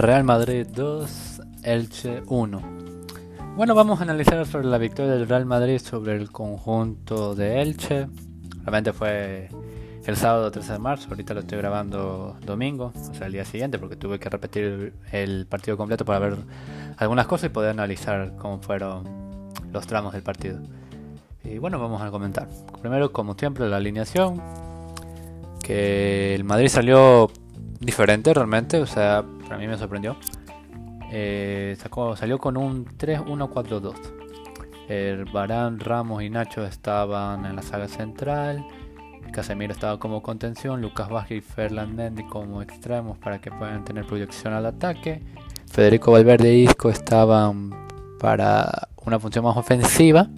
Real Madrid 2, Elche 1. Bueno, vamos a analizar sobre la victoria del Real Madrid sobre el conjunto de Elche. Realmente fue el sábado 13 de marzo, ahorita lo estoy grabando domingo, o sea, el día siguiente, porque tuve que repetir el partido completo para ver algunas cosas y poder analizar cómo fueron los tramos del partido. Y bueno, vamos a comentar. Primero, como siempre, la alineación. Que el Madrid salió diferente realmente, o sea, para mí me sorprendió. Eh, sacó, salió con un 3-1-4-2. El Barán, Ramos y Nacho estaban en la saga central. Casemiro estaba como contención. Lucas Vázquez y Ferland Mendy como extremos para que puedan tener proyección al ataque. Federico Valverde y Isco estaban para una función más ofensiva.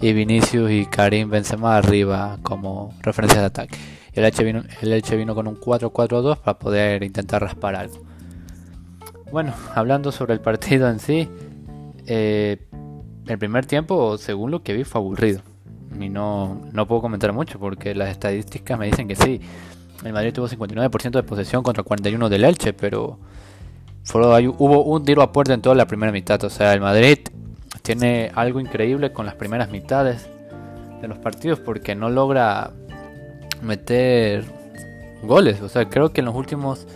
Y Vinicius y Karim Benzema arriba como referencia de ataque. El Elche vino, con un 4-4-2 para poder intentar raspar algo. Bueno, hablando sobre el partido en sí, eh, el primer tiempo, según lo que vi, fue aburrido. Y no, no puedo comentar mucho porque las estadísticas me dicen que sí. El Madrid tuvo 59% de posesión contra 41% del Elche, pero hubo un tiro a puerta en toda la primera mitad. O sea, el Madrid tiene algo increíble con las primeras mitades de los partidos porque no logra meter goles. O sea, creo que en los últimos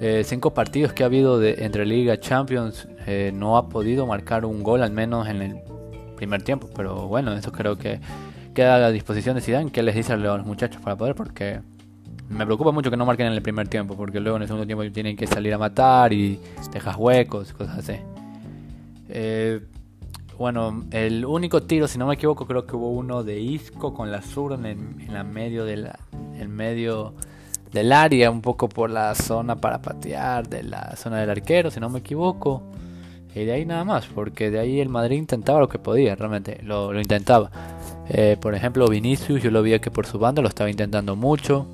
eh, cinco partidos que ha habido de, entre Liga Champions eh, no ha podido marcar un gol, al menos en el primer tiempo. Pero bueno, eso creo que queda a la disposición de Zidane. ¿Qué les dice a los muchachos para poder? Porque me preocupa mucho que no marquen en el primer tiempo, porque luego en el segundo tiempo tienen que salir a matar y dejas huecos, cosas así. Eh, bueno, el único tiro, si no me equivoco, creo que hubo uno de Isco con la sur en, el, la medio de la, medio del área, un poco por la zona para patear de la zona del arquero, si no me equivoco. Y de ahí nada más, porque de ahí el Madrid intentaba lo que podía, realmente lo, intentaba. Eh, por ejemplo, Vinicius, yo lo vi que por su banda lo estaba intentando mucho.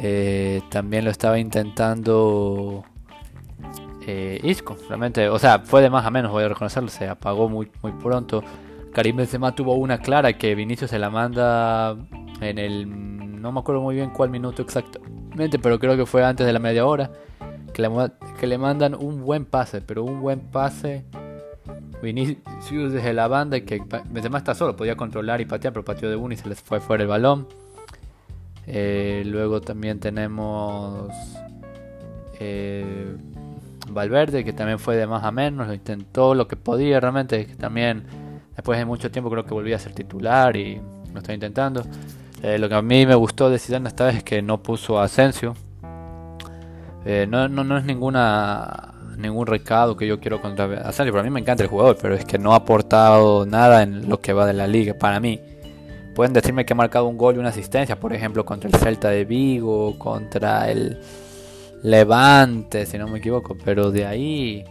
Eh, también lo estaba intentando eh, Isco, realmente, o sea, fue de más a menos, voy a reconocerlo, se apagó muy, muy pronto. Karim Benzema tuvo una clara que Vinicius se la manda en el, no me acuerdo muy bien cuál minuto exactamente, pero creo que fue antes de la media hora, que le, que le mandan un buen pase, pero un buen pase. Vinicius desde la banda que Benzema está solo, podía controlar y patear, pero pateó de uno y se les fue fuera el balón. Eh, luego también tenemos eh, Valverde, que también fue de más a menos, lo intentó lo que podía realmente, que también después de mucho tiempo creo que volvía a ser titular y lo está intentando. Eh, lo que a mí me gustó de Zidane esta vez es que no puso a Asensio. Eh, no, no, no, es ninguna ningún recado que yo quiero contra Asensio, para mí me encanta el jugador, pero es que no ha aportado nada en lo que va de la liga, para mí. Pueden decirme que ha marcado un gol y una asistencia, por ejemplo, contra el Celta de Vigo, contra el Levante, si no me equivoco, pero de ahí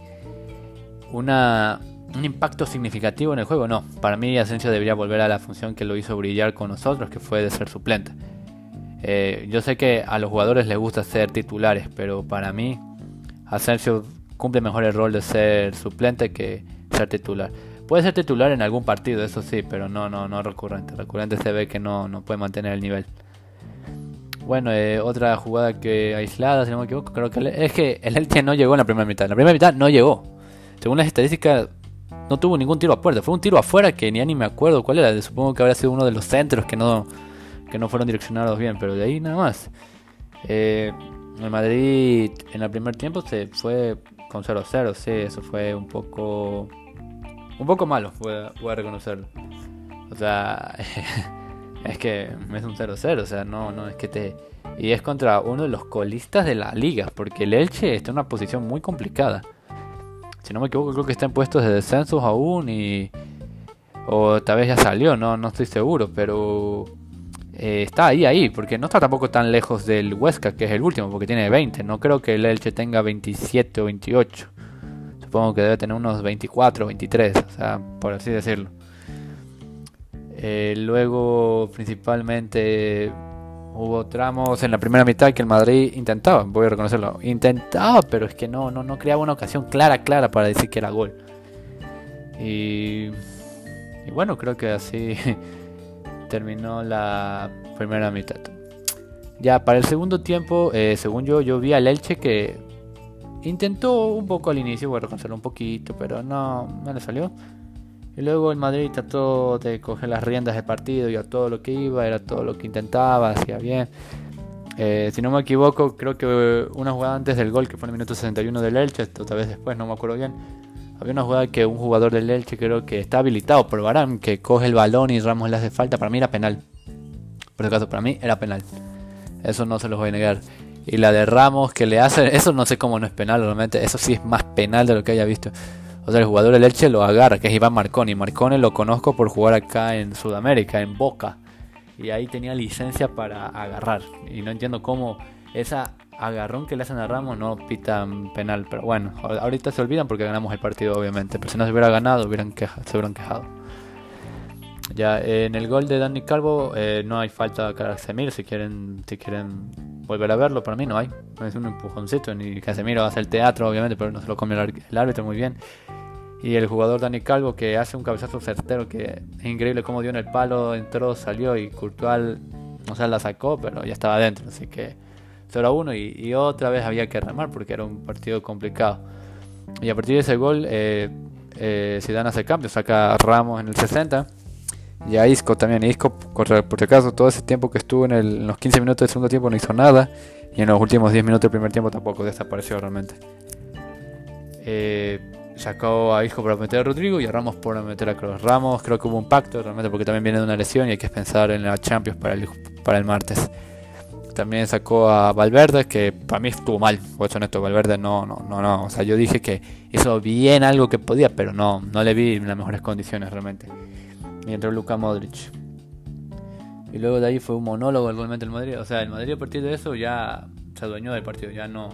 una, un impacto significativo en el juego, no. Para mí Asensio debería volver a la función que lo hizo brillar con nosotros, que fue de ser suplente. Eh, yo sé que a los jugadores les gusta ser titulares, pero para mí Asensio cumple mejor el rol de ser suplente que ser titular. Puede ser titular en algún partido, eso sí, pero no, no, no recurrente. Recurrente se ve que no, no puede mantener el nivel. Bueno, eh, otra jugada que aislada, si no me equivoco, creo que es que el Elche no llegó en la primera mitad. En la primera mitad no llegó. Según las estadísticas, no tuvo ningún tiro a puerta. Fue un tiro afuera que ni, ni me acuerdo cuál era. Supongo que habría sido uno de los centros que no, que no fueron direccionados bien, pero de ahí nada más. Eh, el Madrid en el primer tiempo se fue con 0-0, sí, eso fue un poco un poco malo, voy a reconocerlo. O sea, es que es un 0-0, o sea, no, no, es que te... Y es contra uno de los colistas de la liga, porque el Elche está en una posición muy complicada. Si no me equivoco, creo que está en puestos de descensos aún y... O tal vez ya salió, no, no estoy seguro, pero... Eh, está ahí, ahí, porque no está tampoco tan lejos del Huesca, que es el último, porque tiene 20. No creo que el Elche tenga 27 o 28. Supongo que debe tener unos 24 o 23, o sea, por así decirlo. Eh, luego, principalmente, hubo tramos en la primera mitad que el Madrid intentaba, voy a reconocerlo, intentaba, pero es que no, no, no creaba una ocasión clara, clara para decir que era gol. Y, bueno, creo que así terminó la primera mitad. Ya para el segundo tiempo, eh, según yo, yo vi al Elche que intentó un poco al inicio, voy a reconocerlo un poquito, pero no, no le salió. Y luego el Madrid trató de coger las riendas del partido y a todo lo que iba, era todo lo que intentaba, hacía bien. Eh, si no me equivoco, creo que una jugada antes del gol, que fue en el minuto 61 del Elche, otra vez después, no me acuerdo bien. Había una jugada que un jugador del Elche creo que está habilitado por Barán, que coge el balón y Ramos le hace falta. Para mí era penal. Por acaso, para mí era penal. Eso no se los voy a negar. Y la de Ramos que le hace, eso no sé cómo no es penal, realmente. Eso sí es más penal de lo que haya visto. O sea, el jugador del Elche lo agarra, que es Iván Marconi. Marconi lo conozco por jugar acá en Sudamérica, en Boca. Y ahí tenía licencia para agarrar. Y no entiendo cómo esa agarrón que le hacen a Ramos no pitan penal. Pero bueno, ahorita se olvidan porque ganamos el partido, obviamente. Pero si no se hubiera ganado, hubieran se hubieran quejado. Ya en el gol de Dani Calvo eh, no hay falta a Casemiro. Si quieren, si quieren volver a verlo, para mí no hay. Es un empujoncito. Ni Casemiro hace el teatro, obviamente, pero no se lo come el árbitro muy bien. Y el jugador Dani Calvo que hace un cabezazo certero que es increíble cómo dio en el palo, entró, salió y Courtois, o sea, la sacó, pero ya estaba dentro. Así que 0 a 1 y, otra vez había que remar porque era un partido complicado. Y a partir de ese gol, eh, eh, Zidane hace cambio, saca Ramos en el 60 y a Isco también. Isco, por, si acaso, todo ese tiempo que estuvo en, en, los 15 minutos del segundo tiempo no hizo nada y en los últimos 10 minutos del primer tiempo tampoco desapareció realmente. Eh, sacó a Isco para meter a Rodrigo y a Ramos por meter a Kroos. Ramos creo que hubo un pacto realmente porque también viene de una lesión y hay que pensar en la Champions para el, para el martes. También sacó a Valverde, que para mí estuvo mal, por honesto, Valverde no, no, no, no. O sea, yo dije que hizo bien algo que podía, pero no, no le vi en las mejores condiciones realmente. Y entró Luka Modric. Y luego de ahí fue un monólogo realmente el Madrid. O sea, el Madrid a partir de eso ya se adueñó del partido, ya no,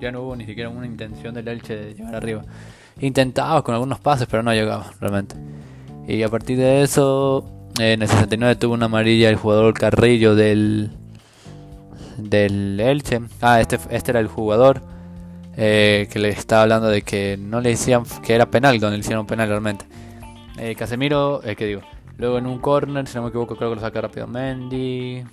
ya no hubo ni siquiera una intención del Elche de llegar arriba. Intentaba con algunos pases, pero no llegaba realmente. Y a partir de eso, en el 69 tuvo una amarilla el jugador Carrillo del, del Elche. Ah, este, este era el jugador eh, que le estaba hablando de que no le decían que era penal, donde le hicieron penal realmente. Eh, Casemiro, eh, ¿qué digo? Luego en un corner, si no me equivoco, creo que lo saca rápido Mendy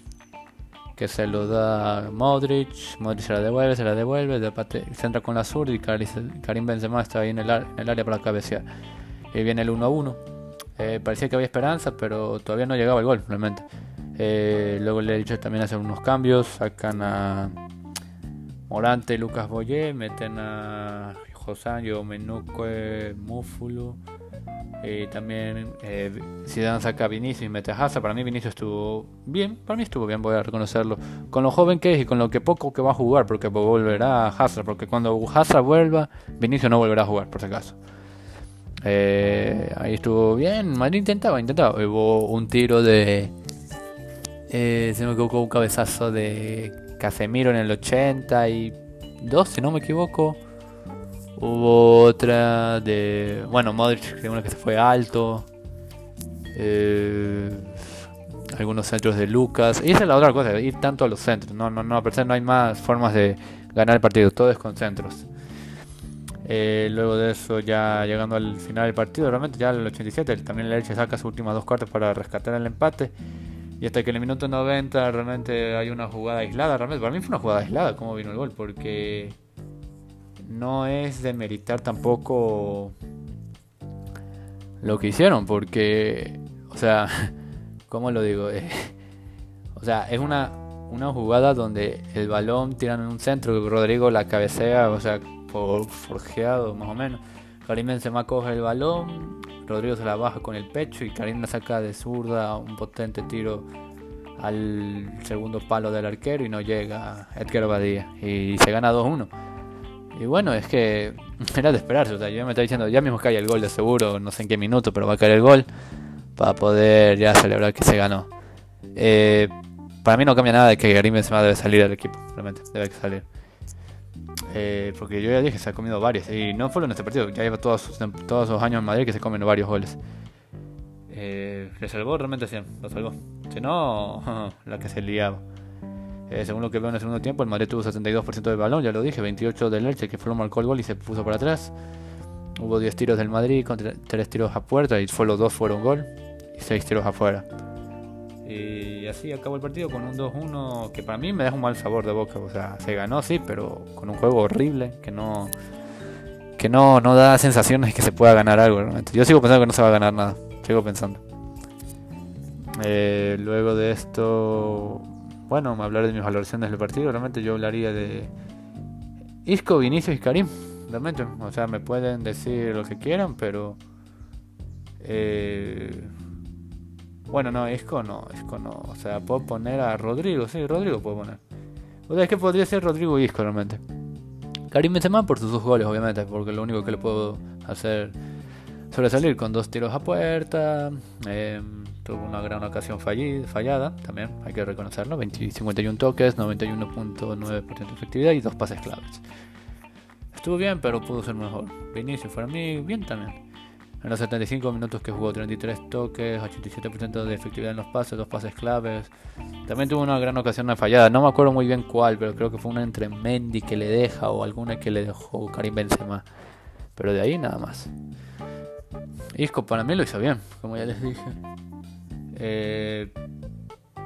que se lo da Modric, Modric se la devuelve, se la devuelve, de parte, se entra con la sur y Karim Benzema está ahí en el, área para cabecear. Y viene el 1 a 1. Eh, parecía que había esperanza, pero todavía no llegaba el gol, realmente. Eh, luego le he dicho también hacer unos cambios, sacan a Morante, Lucas Boyé, meten a Josanyo, Menuque, Múfulo. Y también eh, dan saca a Vinicius y mete a Hazard. Para mí Vinicius estuvo bien. Para mí estuvo bien, voy a reconocerlo. Con lo joven que es y con lo que poco que va a jugar. Porque volverá a Hazard. Porque cuando Hazard vuelva, Vinicius no volverá a jugar, por si acaso. Eh, ahí estuvo bien. Madrid intentaba, intentaba. Hubo un tiro de... Eh, se me equivocó un cabezazo de Casemiro en el 82, si no me equivoco. Hubo otra de. Bueno, Modric, que uno que se fue alto. Eh, algunos centros de Lucas. Y esa es la otra cosa, ir tanto a los centros. No, no, no, a no hay más formas de ganar el partido, todo es con centros. Eh, luego de eso, ya llegando al final del partido, realmente ya el 87, también el Elche saca sus últimas dos cartas para rescatar el empate. Y hasta que en el minuto 90 realmente hay una jugada aislada. Realmente, para mí fue una jugada aislada como vino el gol, porque no es de meritar tampoco lo que hicieron, porque, o sea, ¿cómo lo digo? Eh, o sea, es una, una jugada donde el balón tiran en un centro, Rodrigo la cabecea, o sea, por forjeado más o menos. Karim Benzema coge el balón, Rodrigo se la baja con el pecho y Karim la saca de zurda, un potente tiro al segundo palo del arquero y no llega Edgar Badía y se gana 2-1. Y bueno, es que era de esperarse. O sea, yo me estaba diciendo, ya mismo cae el gol de seguro, no sé en qué minuto, pero va a caer el gol para poder ya celebrar que se ganó. Eh, para mí no cambia nada de que Karim Benzema debe salir del equipo, realmente, debe salir. Eh, porque yo ya dije, se ha comido varios. Y no solo en este partido, ya lleva todos sus, todos los años en Madrid que se comen varios goles. Eh, le salvó realmente sí, lo salvó. Si no, la que se liaba. Eh, según lo que veo en el segundo tiempo, el Madrid tuvo 72% del balón, ya lo dije, 28 del Elche, que fue marcó el gol y se puso para atrás. Hubo 10 tiros del Madrid con 3 tiros a puerta y solo 2 fueron gol y 6 tiros afuera. Y así acabó el partido con un 2-1 que para mí me deja un mal sabor de boca. O sea, se ganó, sí, pero con un juego horrible que no que no, no da sensaciones de que se pueda ganar algo. Yo sigo pensando que no se va a ganar nada. Sigo pensando. Eh, luego de esto, bueno, hablar de mis valoraciones del partido. Realmente yo hablaría de Isco, Vinicius y Karim. Realmente, o sea, me pueden decir lo que quieran, pero. Eh, bueno, no, Isco no, Isco no. O sea, puedo poner a Rodrigo, sí, Rodrigo puedo poner. O sea, es que podría ser Rodrigo y Isco realmente. Karim Benzema por sus dos goles, obviamente, porque lo único que le puedo hacer sobresalir con dos tiros a puerta. Eh, tuvo una gran ocasión fallada, también hay que reconocerlo. 20, 51 toques, 91.9% de efectividad y dos pases claves. Estuvo bien, pero pudo ser mejor. Vinicius, para mí, bien también. En los 75 minutos que jugó 33 toques, 87% de efectividad en los pases, dos pases claves. También tuvo una gran ocasión fallada. No me acuerdo muy bien cuál, pero creo que fue una entre Mendy que le deja o alguna que le dejó Karim Benzema. Pero de ahí nada más. Isco para mí lo hizo bien, como ya les dije. Eh,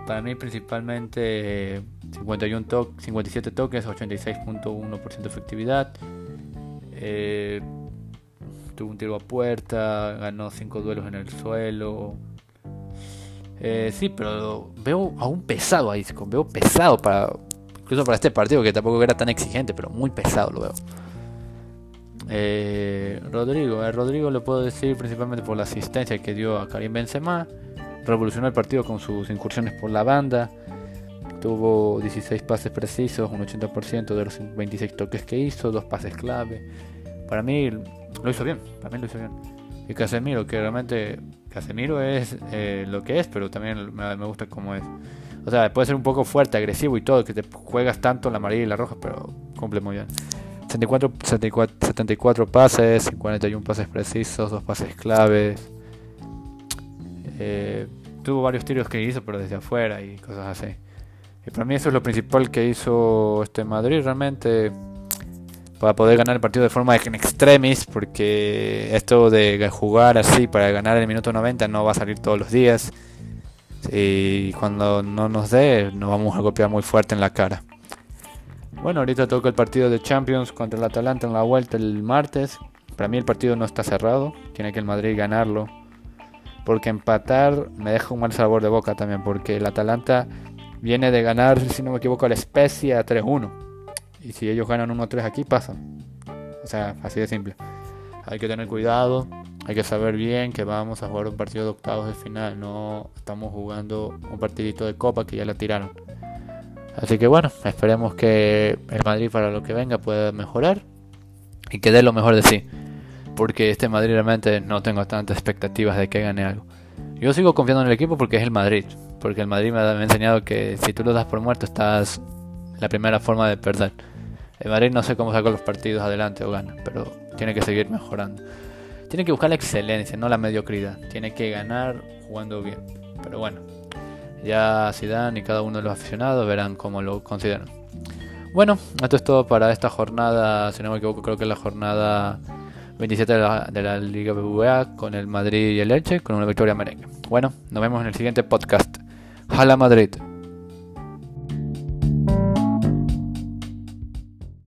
para mí principalmente 51 to 57 toques, 86.1% de efectividad. Eh, tuvo un tiro a puerta, ganó 5 duelos en el suelo. Eh, sí, pero veo aún pesado a Isco, veo pesado para incluso para este partido que tampoco era tan exigente, pero muy pesado lo veo. Rodrigo, a Rodrigo le puedo decir principalmente por la asistencia que dio a Karim Benzema, revolucionó el partido con sus incursiones por la banda, tuvo 16 pases precisos, un 80% de los 26 toques que hizo, dos pases clave. Para mí lo hizo bien, también lo hizo bien. Y Casemiro, que realmente Casemiro es eh, lo que es, pero también me, gusta cómo es. O sea, puede ser un poco fuerte, agresivo y todo, que te juegas tanto la amarilla y la roja, pero cumple muy bien. 74, 74, pases, 41 pases precisos, dos pases claves. Eh, tuvo varios tiros que hizo, pero desde afuera y cosas así. Y para mí eso es lo principal que hizo este Madrid realmente para poder ganar el partido de forma en extremis, porque esto de jugar así para ganar el minuto 90 no va a salir todos los días. Y cuando no nos dé, nos vamos a golpear muy fuerte en la cara. Bueno, ahorita toca el partido de Champions contra el Atalanta en la vuelta el martes. Para mí el partido no está cerrado, tiene que el Madrid ganarlo. Porque empatar me deja un mal sabor de boca también, porque el Atalanta viene de ganar, si no me equivoco, a la Especia 3-1 y si ellos ganan 1-3 aquí, pasan. O sea, así de simple. Hay que tener cuidado, hay que saber bien que vamos a jugar un partido de octavos de final, no estamos jugando un partidito de copa que ya la tiraron. Así que bueno, esperemos que el Madrid para lo que venga pueda mejorar y que dé lo mejor de sí. Porque este Madrid realmente no tengo tantas expectativas de que gane algo. Yo sigo confiando en el equipo porque es el Madrid. Porque el Madrid me ha enseñado que si tú lo das por muerto estás la primera forma de perder. El Madrid no sé cómo sacó los partidos adelante o gana, pero tiene que seguir mejorando. Tiene que buscar la excelencia, no la mediocridad. Tiene que ganar jugando bien. Pero bueno, ya Zidane y cada uno de los aficionados verán cómo lo consideran. Bueno, esto es todo para esta jornada, si no me equivoco creo que la jornada 27 de la, de la Liga BBVA con el Madrid y el Elche con una victoria merengue. Bueno, nos vemos en el siguiente podcast. Hala Madrid.